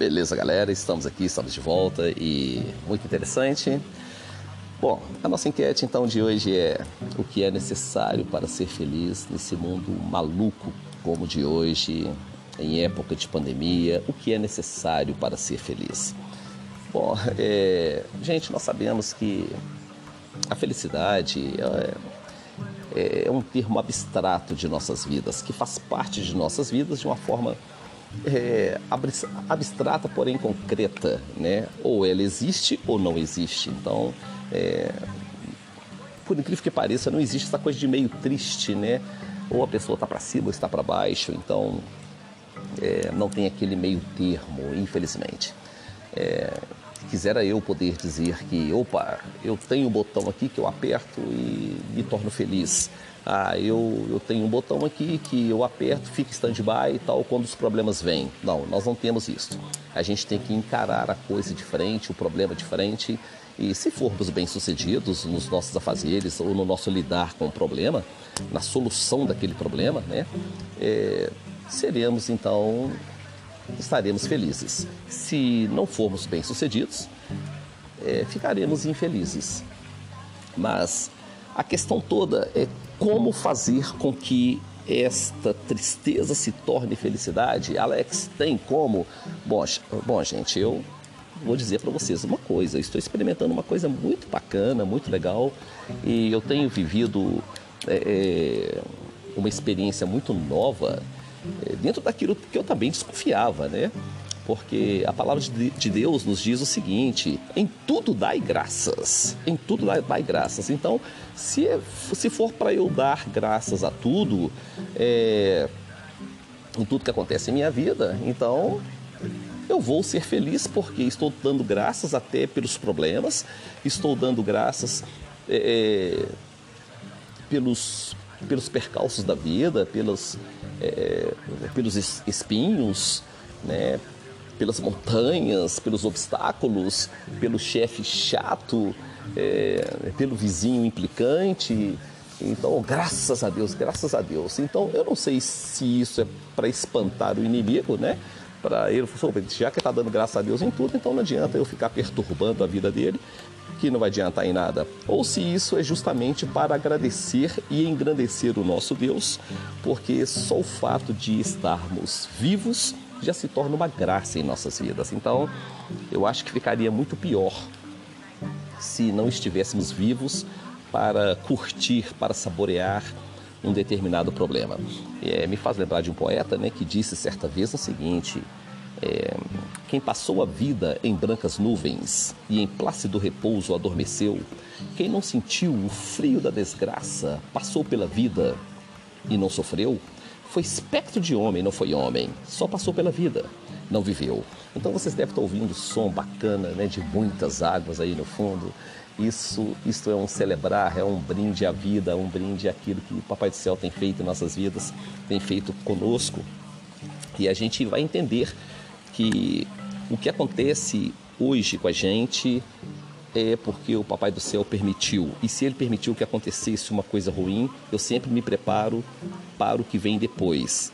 Beleza, galera, estamos aqui, estamos de volta e muito interessante. Bom, a nossa enquete então de hoje é o que é necessário para ser feliz nesse mundo maluco como o de hoje, em época de pandemia, o que é necessário para ser feliz? Bom, é, gente, nós sabemos que a felicidade é, é, um termo abstrato de nossas vidas, que faz parte de nossas vidas de uma forma é, abstrata, porém concreta, né? Ou ela existe ou não existe. Então, é, por incrível que pareça, não existe essa coisa de meio triste, né? Ou a pessoa está para cima ou está para baixo. Então, é, não tem aquele meio termo, infelizmente. É, quisera eu poder dizer que, opa, eu tenho um botão aqui que eu aperto e me torno feliz ah, eu, eu tenho um botão aqui que eu aperto, fica stand-by e tal quando os problemas vêm. Não, nós não temos isso. A gente tem que encarar a coisa de frente, o problema de frente. E se formos bem-sucedidos nos nossos afazeres ou no nosso lidar com o problema, na solução daquele problema, né, é, seremos então, estaremos felizes. Se não formos bem-sucedidos, é, ficaremos infelizes. Mas a questão toda é como fazer com que esta tristeza se torne felicidade? Alex, tem como? Bom, bom gente, eu vou dizer para vocês uma coisa. estou experimentando uma coisa muito bacana, muito legal e eu tenho vivido é, é uma experiência muito nova é, dentro daquilo que eu também desconfiava, né? Porque a palavra de Deus nos diz o seguinte: em tudo dai graças, em tudo dai, graças. Então, se, se for para eu dar graças a tudo, é, em tudo que acontece em minha vida, então eu vou ser feliz porque estou dando graças até pelos problemas, estou dando graças é, é pelos, pelos percalços da vida, pelos, é, pelos espinhos, né, pelas montanhas, pelos obstáculos, pelo chefe chato, é, pelo vizinho implicante. Então, graças a Deus, graças a Deus. Então, eu não sei se isso é para espantar o inimigo, né? Para ele, já que está dando graças a Deus em tudo, então não adianta eu ficar perturbando a vida dele, que não vai adiantar em nada. Ou se isso é justamente para agradecer e engrandecer o nosso Deus, porque só o fato de estarmos vivos já se torna uma graça em nossas vidas. Então, eu acho que ficaria muito pior se não estivéssemos vivos para curtir, para saborear um determinado problema. É, me faz lembrar de um poeta né, que disse certa vez o seguinte: é, Quem passou a vida em brancas nuvens e em plácido repouso adormeceu, quem não sentiu o frio da desgraça passou pela vida e não sofreu, foi espectro de homem, não foi homem. Só passou pela vida, não viveu. Então vocês devem estar ouvindo som bacana, né, de muitas águas aí no fundo. Isso, isso é um celebrar, é um brinde à vida, um brinde àquilo que o Papai do Céu tem feito em nossas vidas, tem feito conosco. E a gente vai entender que o que acontece hoje com a gente é porque o Papai do Céu permitiu. E se ele permitiu que acontecesse uma coisa ruim, eu sempre me preparo para o que vem depois.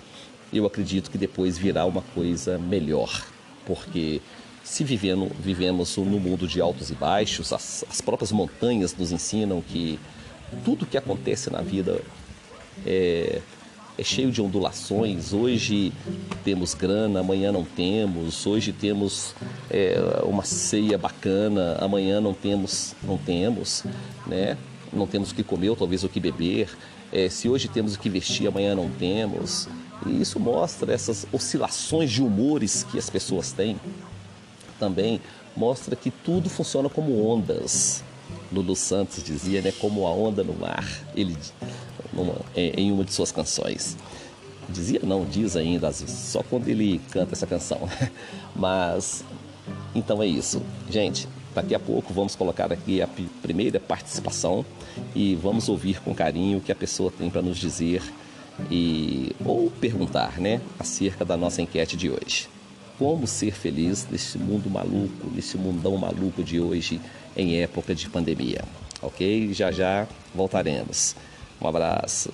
Eu acredito que depois virá uma coisa melhor, porque se vivendo, vivemos no mundo de altos e baixos, as, as próprias montanhas nos ensinam que tudo que acontece na vida é, é cheio de ondulações. Hoje temos grana, amanhã não temos. Hoje temos é, uma ceia bacana, amanhã não temos, não temos, né? Não temos o que comer ou talvez o que beber. É, se hoje temos o que vestir, amanhã não temos. E isso mostra essas oscilações de humores que as pessoas têm. Também mostra que tudo funciona como ondas. Lulu Santos dizia, né, como a onda no mar. Ele numa, em uma de suas canções. Dizia não, diz ainda, só quando ele canta essa canção. Mas então é isso. Gente, daqui a pouco vamos colocar aqui a primeira participação e vamos ouvir com carinho o que a pessoa tem para nos dizer e ou perguntar, né, acerca da nossa enquete de hoje. Como ser feliz nesse mundo maluco, nesse mundão maluco de hoje em época de pandemia? OK? Já já voltaremos. Um abraço.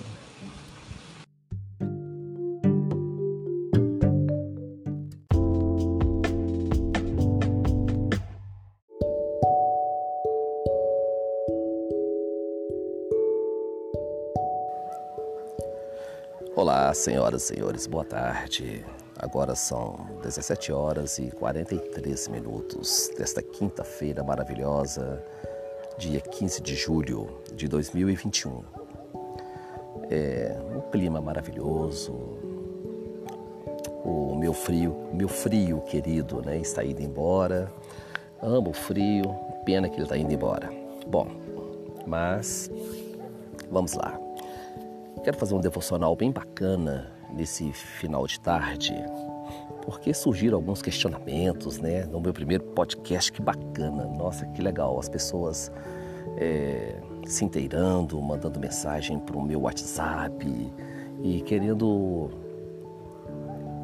Olá, senhoras e senhores, boa tarde. Agora são 17 horas e 43 minutos desta quinta-feira maravilhosa, dia 15 de julho de 2021. É um clima maravilhoso, o meu frio, meu frio querido, né, está indo embora. Amo o frio, pena que ele está indo embora. Bom, mas vamos lá. Quero fazer um devocional bem bacana nesse final de tarde, porque surgiram alguns questionamentos, né? No meu primeiro podcast, que bacana, nossa, que legal, as pessoas é, se inteirando, mandando mensagem para o meu WhatsApp e querendo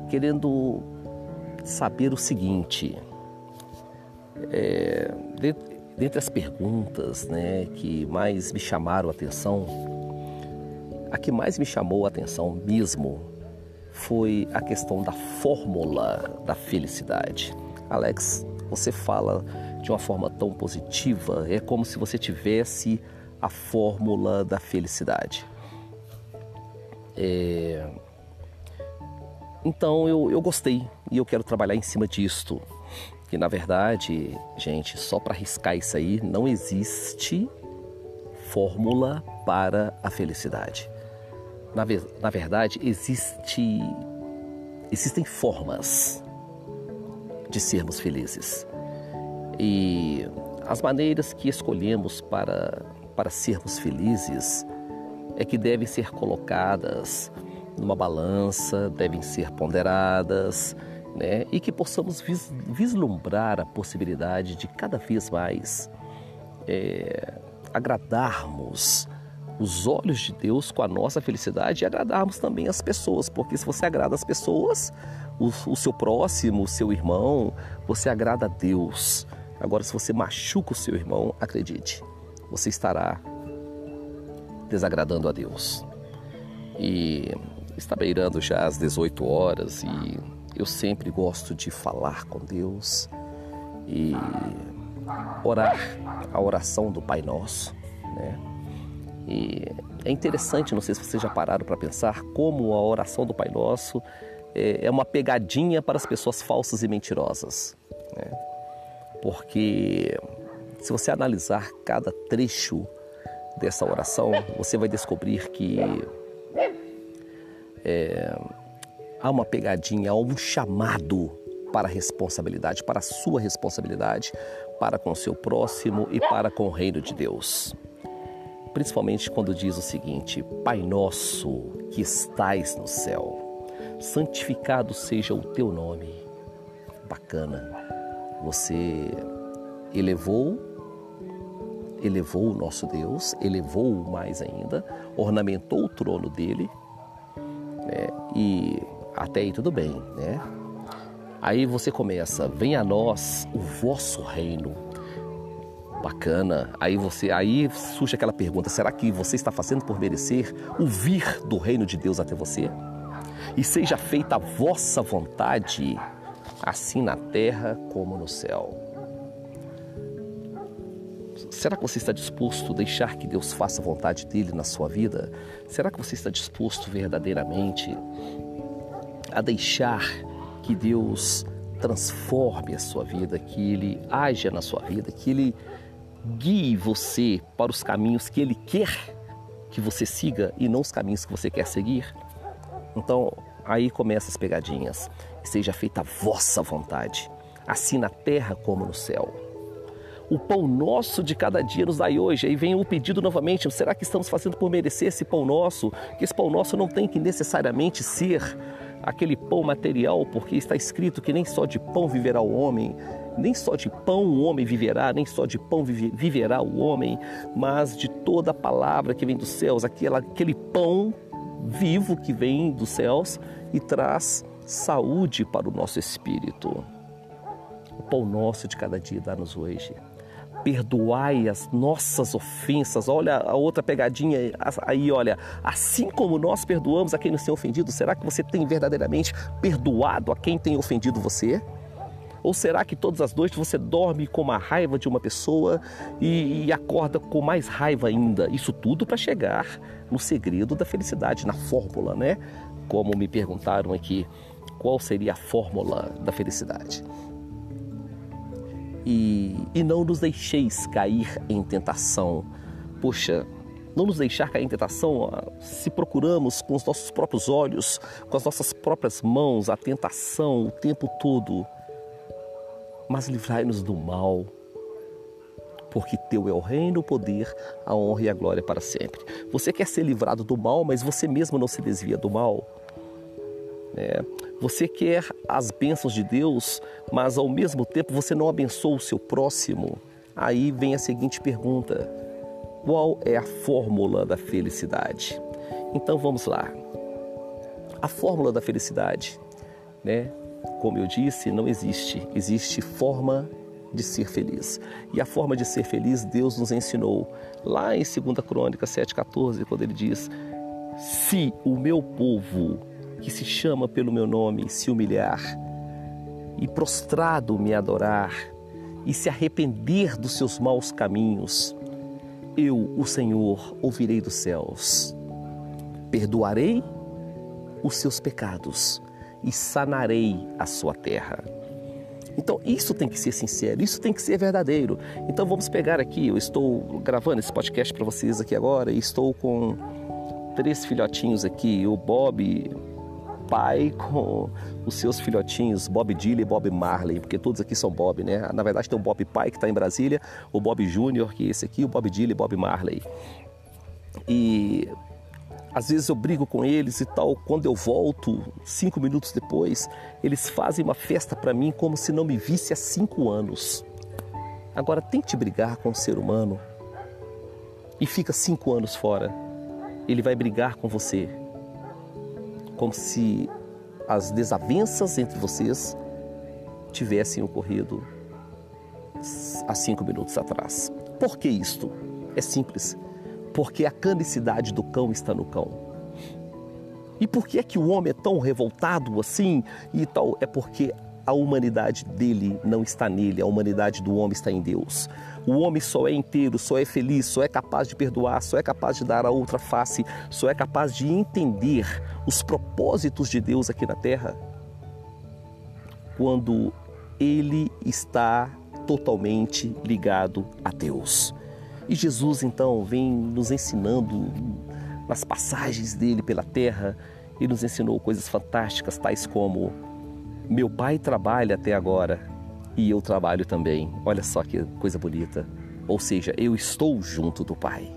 querendo saber o seguinte, é, dentre as perguntas, né, que mais me chamaram a atenção a que mais me chamou a atenção mesmo foi a questão da fórmula da felicidade. Alex, você fala de uma forma tão positiva, é como se você tivesse a fórmula da felicidade. É... Então eu, eu gostei e eu quero trabalhar em cima disto. Que na verdade, gente, só para arriscar isso aí, não existe fórmula para a felicidade. Na, na verdade, existe, existem formas de sermos felizes. E as maneiras que escolhemos para, para sermos felizes é que devem ser colocadas numa balança, devem ser ponderadas, né? e que possamos vis, vislumbrar a possibilidade de cada vez mais é, agradarmos os olhos de Deus com a nossa felicidade e agradarmos também as pessoas, porque se você agrada as pessoas, o, o seu próximo, o seu irmão, você agrada a Deus. Agora, se você machuca o seu irmão, acredite, você estará desagradando a Deus. E está beirando já às 18 horas e eu sempre gosto de falar com Deus e orar a oração do Pai Nosso, né? E é interessante, não sei se vocês já pararam para pensar, como a oração do Pai Nosso é, é uma pegadinha para as pessoas falsas e mentirosas. Né? Porque se você analisar cada trecho dessa oração, você vai descobrir que é, há uma pegadinha, há um chamado para a responsabilidade, para a sua responsabilidade, para com o seu próximo e para com o reino de Deus principalmente quando diz o seguinte: Pai nosso que estais no céu, santificado seja o teu nome. Bacana. Você elevou elevou o nosso Deus, elevou mais ainda, ornamentou o trono dele, né? e até aí tudo bem, né? Aí você começa, venha a nós o vosso reino, Bacana. Aí você, aí surge aquela pergunta: será que você está fazendo por merecer o vir do reino de Deus até você? E seja feita a vossa vontade, assim na terra como no céu. Será que você está disposto a deixar que Deus faça a vontade dele na sua vida? Será que você está disposto verdadeiramente a deixar que Deus transforme a sua vida, que Ele haja na sua vida, que Ele guie você para os caminhos que Ele quer que você siga e não os caminhos que você quer seguir. Então, aí começam as pegadinhas. Seja feita a vossa vontade, assim na terra como no céu. O pão nosso de cada dia nos dai hoje. Aí vem o pedido novamente: será que estamos fazendo por merecer esse pão nosso? Que esse pão nosso não tem que necessariamente ser aquele pão material, porque está escrito que nem só de pão viverá o homem, nem só de pão o homem viverá, nem só de pão viverá o homem, mas de toda a palavra que vem dos céus, aquela, aquele pão vivo que vem dos céus e traz saúde para o nosso espírito. O pão nosso de cada dia dá-nos hoje. Perdoai as nossas ofensas. Olha a outra pegadinha aí, olha. Assim como nós perdoamos a quem nos tem ofendido, será que você tem verdadeiramente perdoado a quem tem ofendido você? Ou será que todas as noites você dorme com uma raiva de uma pessoa e, e acorda com mais raiva ainda? Isso tudo para chegar no segredo da felicidade, na fórmula, né? como me perguntaram aqui, qual seria a fórmula da felicidade. E, e não nos deixeis cair em tentação. Poxa, não nos deixar cair em tentação se procuramos com os nossos próprios olhos, com as nossas próprias mãos, a tentação o tempo todo. Mas livrai-nos do mal, porque teu é o reino, o poder, a honra e a glória para sempre. Você quer ser livrado do mal, mas você mesmo não se desvia do mal. É, você quer as bênçãos de Deus, mas ao mesmo tempo você não abençoa o seu próximo. Aí vem a seguinte pergunta: qual é a fórmula da felicidade? Então vamos lá. A fórmula da felicidade, né? Como eu disse, não existe. Existe forma de ser feliz. E a forma de ser feliz Deus nos ensinou lá em 2 Crônica 7,14, quando ele diz: Se o meu povo, que se chama pelo meu nome, se humilhar e prostrado me adorar e se arrepender dos seus maus caminhos, eu, o Senhor, ouvirei dos céus, perdoarei os seus pecados e sanarei a sua terra. Então, isso tem que ser sincero, isso tem que ser verdadeiro. Então, vamos pegar aqui, eu estou gravando esse podcast para vocês aqui agora e estou com três filhotinhos aqui, o Bob, pai com os seus filhotinhos, Bob Dylan e Bob Marley, porque todos aqui são Bob, né? Na verdade tem o Bob pai que está em Brasília, o Bob Júnior, que é esse aqui, o Bob Dylan e Bob Marley. E às vezes eu brigo com eles e tal. Quando eu volto, cinco minutos depois, eles fazem uma festa para mim como se não me visse há cinco anos. Agora, tente brigar com um ser humano e fica cinco anos fora. Ele vai brigar com você como se as desavenças entre vocês tivessem ocorrido há cinco minutos atrás. Por que isto? É simples porque a canicidade do cão está no cão. E por que é que o homem é tão revoltado assim e tal? É porque a humanidade dele não está nele, a humanidade do homem está em Deus. O homem só é inteiro, só é feliz, só é capaz de perdoar, só é capaz de dar a outra face, só é capaz de entender os propósitos de Deus aqui na terra quando ele está totalmente ligado a Deus. E Jesus então vem nos ensinando nas passagens dele pela terra, e nos ensinou coisas fantásticas, tais como: Meu pai trabalha até agora e eu trabalho também. Olha só que coisa bonita. Ou seja, eu estou junto do Pai.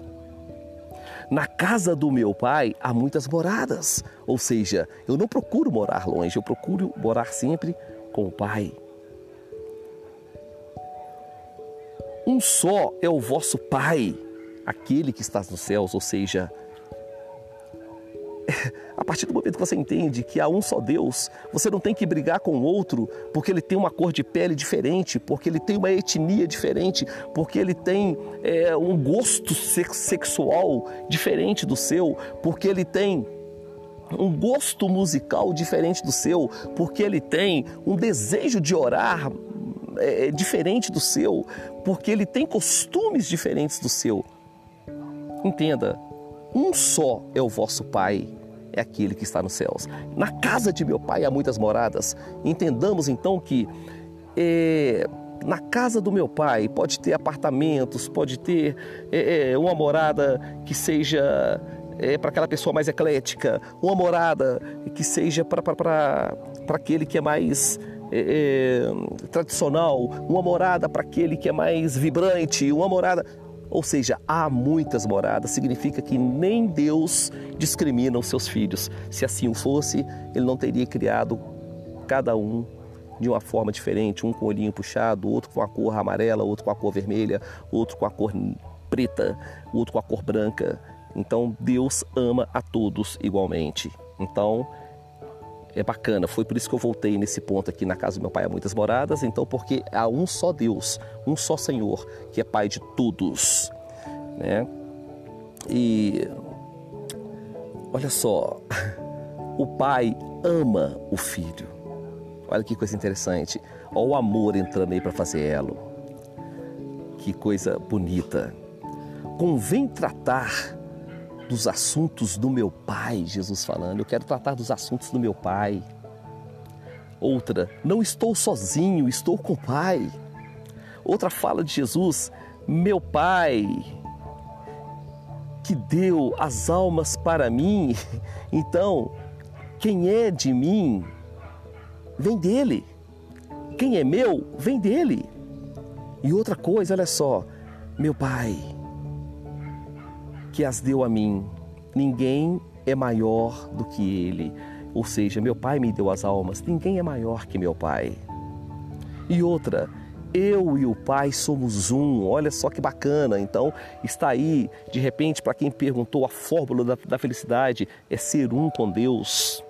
Na casa do meu pai há muitas moradas. Ou seja, eu não procuro morar longe, eu procuro morar sempre com o Pai. Um só é o vosso Pai, aquele que está nos céus, ou seja, a partir do momento que você entende que há um só Deus, você não tem que brigar com o outro porque ele tem uma cor de pele diferente, porque ele tem uma etnia diferente, porque ele tem é, um gosto sexual diferente do seu, porque ele tem um gosto musical diferente do seu, porque ele tem um desejo de orar é, diferente do seu, porque ele tem costumes diferentes do seu. Entenda, um só é o vosso Pai, é aquele que está nos céus. Na casa de meu Pai há muitas moradas. Entendamos então que é, na casa do meu Pai pode ter apartamentos, pode ter é, é uma morada que seja é, para aquela pessoa mais eclética, uma morada que seja para aquele que é mais é, tradicional, uma morada para aquele que é mais vibrante, uma morada. Ou seja, há muitas moradas, significa que nem Deus discrimina os seus filhos. Se assim fosse, ele não teria criado cada um de uma forma diferente, um com o olhinho puxado, outro com a cor amarela, outro com a cor vermelha, outro com a cor preta, outro com a cor branca. Então Deus ama a todos igualmente. Então, é bacana. Foi por isso que eu voltei nesse ponto aqui na casa do meu pai há muitas moradas. Então, porque há um só Deus, um só Senhor, que é Pai de todos, né? E olha só, o Pai ama o Filho. Olha que coisa interessante. Olha o amor entrando aí para fazer elo. Que coisa bonita. Convém tratar dos assuntos do meu pai, Jesus falando, eu quero tratar dos assuntos do meu pai. Outra, não estou sozinho, estou com o pai. Outra fala de Jesus, meu pai, que deu as almas para mim, então quem é de mim vem dele. Quem é meu vem dele. E outra coisa, olha só, meu pai, que as deu a mim, ninguém é maior do que ele. Ou seja, meu pai me deu as almas, ninguém é maior que meu pai. E outra, eu e o Pai somos um. Olha só que bacana. Então, está aí, de repente, para quem perguntou, a fórmula da, da, felicidade é ser um com Deus,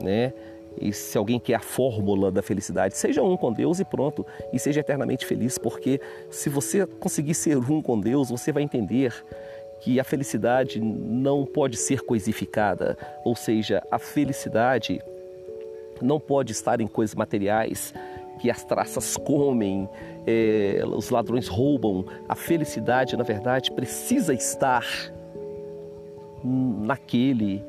né? E se alguém quer a fórmula da felicidade, seja um com Deus e pronto, e seja eternamente feliz, porque se você conseguir ser um com Deus, você vai entender que a felicidade não pode ser coisificada, ou seja, a felicidade não pode estar em coisas materiais que as traças comem, é, os ladrões roubam. A felicidade, na verdade, precisa estar naquele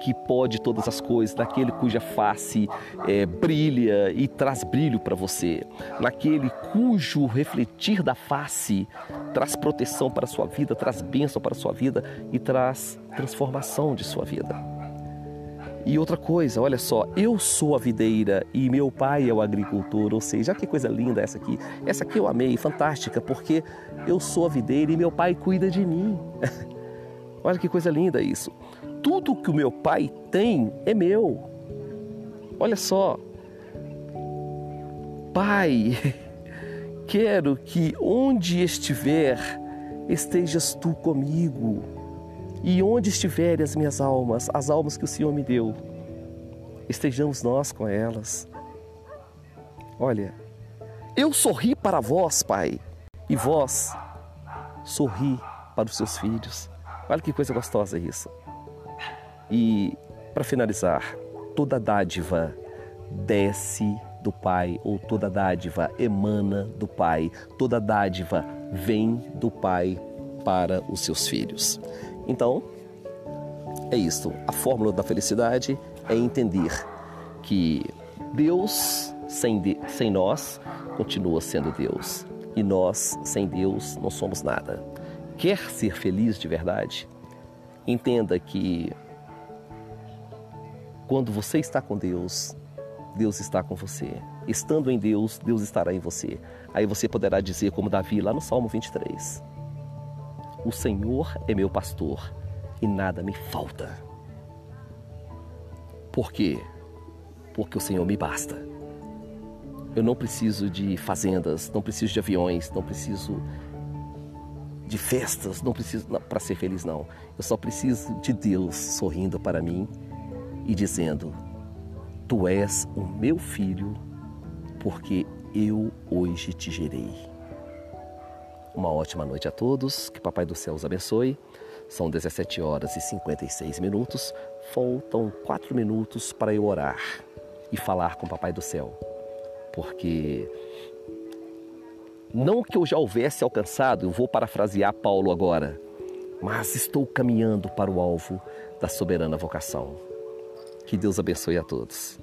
que pode todas as coisas, naquele cuja face é, brilha e traz brilho para você, naquele cujo refletir da face traz proteção para a sua vida, traz bênção para a sua vida e traz transformação de sua vida. E outra coisa, olha só, eu sou a videira e meu pai é o agricultor, ou seja, que coisa linda essa aqui. Essa aqui eu amei, fantástica, porque eu sou a videira e meu pai cuida de mim. olha que coisa linda isso tudo que o meu pai tem é meu. Olha só, Pai, quero que onde estiver, estejas tu comigo. E onde estiverem as minhas almas, as almas que o Senhor me deu, estejamos nós com elas. Olha, eu sorri para vós, Pai, e vós sorri para os seus filhos. Olha que coisa gostosa isso. E para finalizar, toda dádiva desce do Pai, ou toda dádiva emana do Pai, toda dádiva vem do Pai para os seus filhos. Então, é isto. A fórmula da felicidade é entender que Deus sem, de, sem nós continua sendo Deus e nós sem Deus não somos nada. Quer ser feliz de verdade? Entenda que quando você está com Deus, Deus está com você. Estando em Deus, Deus estará em você. Aí você poderá dizer, como Davi, lá no Salmo 23: O Senhor é meu pastor e nada me falta. Por quê? Porque o Senhor me basta. Eu não preciso de fazendas, não preciso de aviões, não preciso de festas, não preciso para ser feliz, não. Eu só preciso de Deus sorrindo para mim e dizendo: Tu és o meu filho, porque eu hoje te gerei. Uma ótima noite a todos, que Papai do Céu os abençoe. São 17 horas e 56 minutos, faltam 4 minutos para eu orar e falar com Papai do Céu, porque não que eu já houvesse alcançado, eu vou parafrasear Paulo agora, mas estou caminhando para o alvo da soberana vocação. Que Deus abençoe a todos.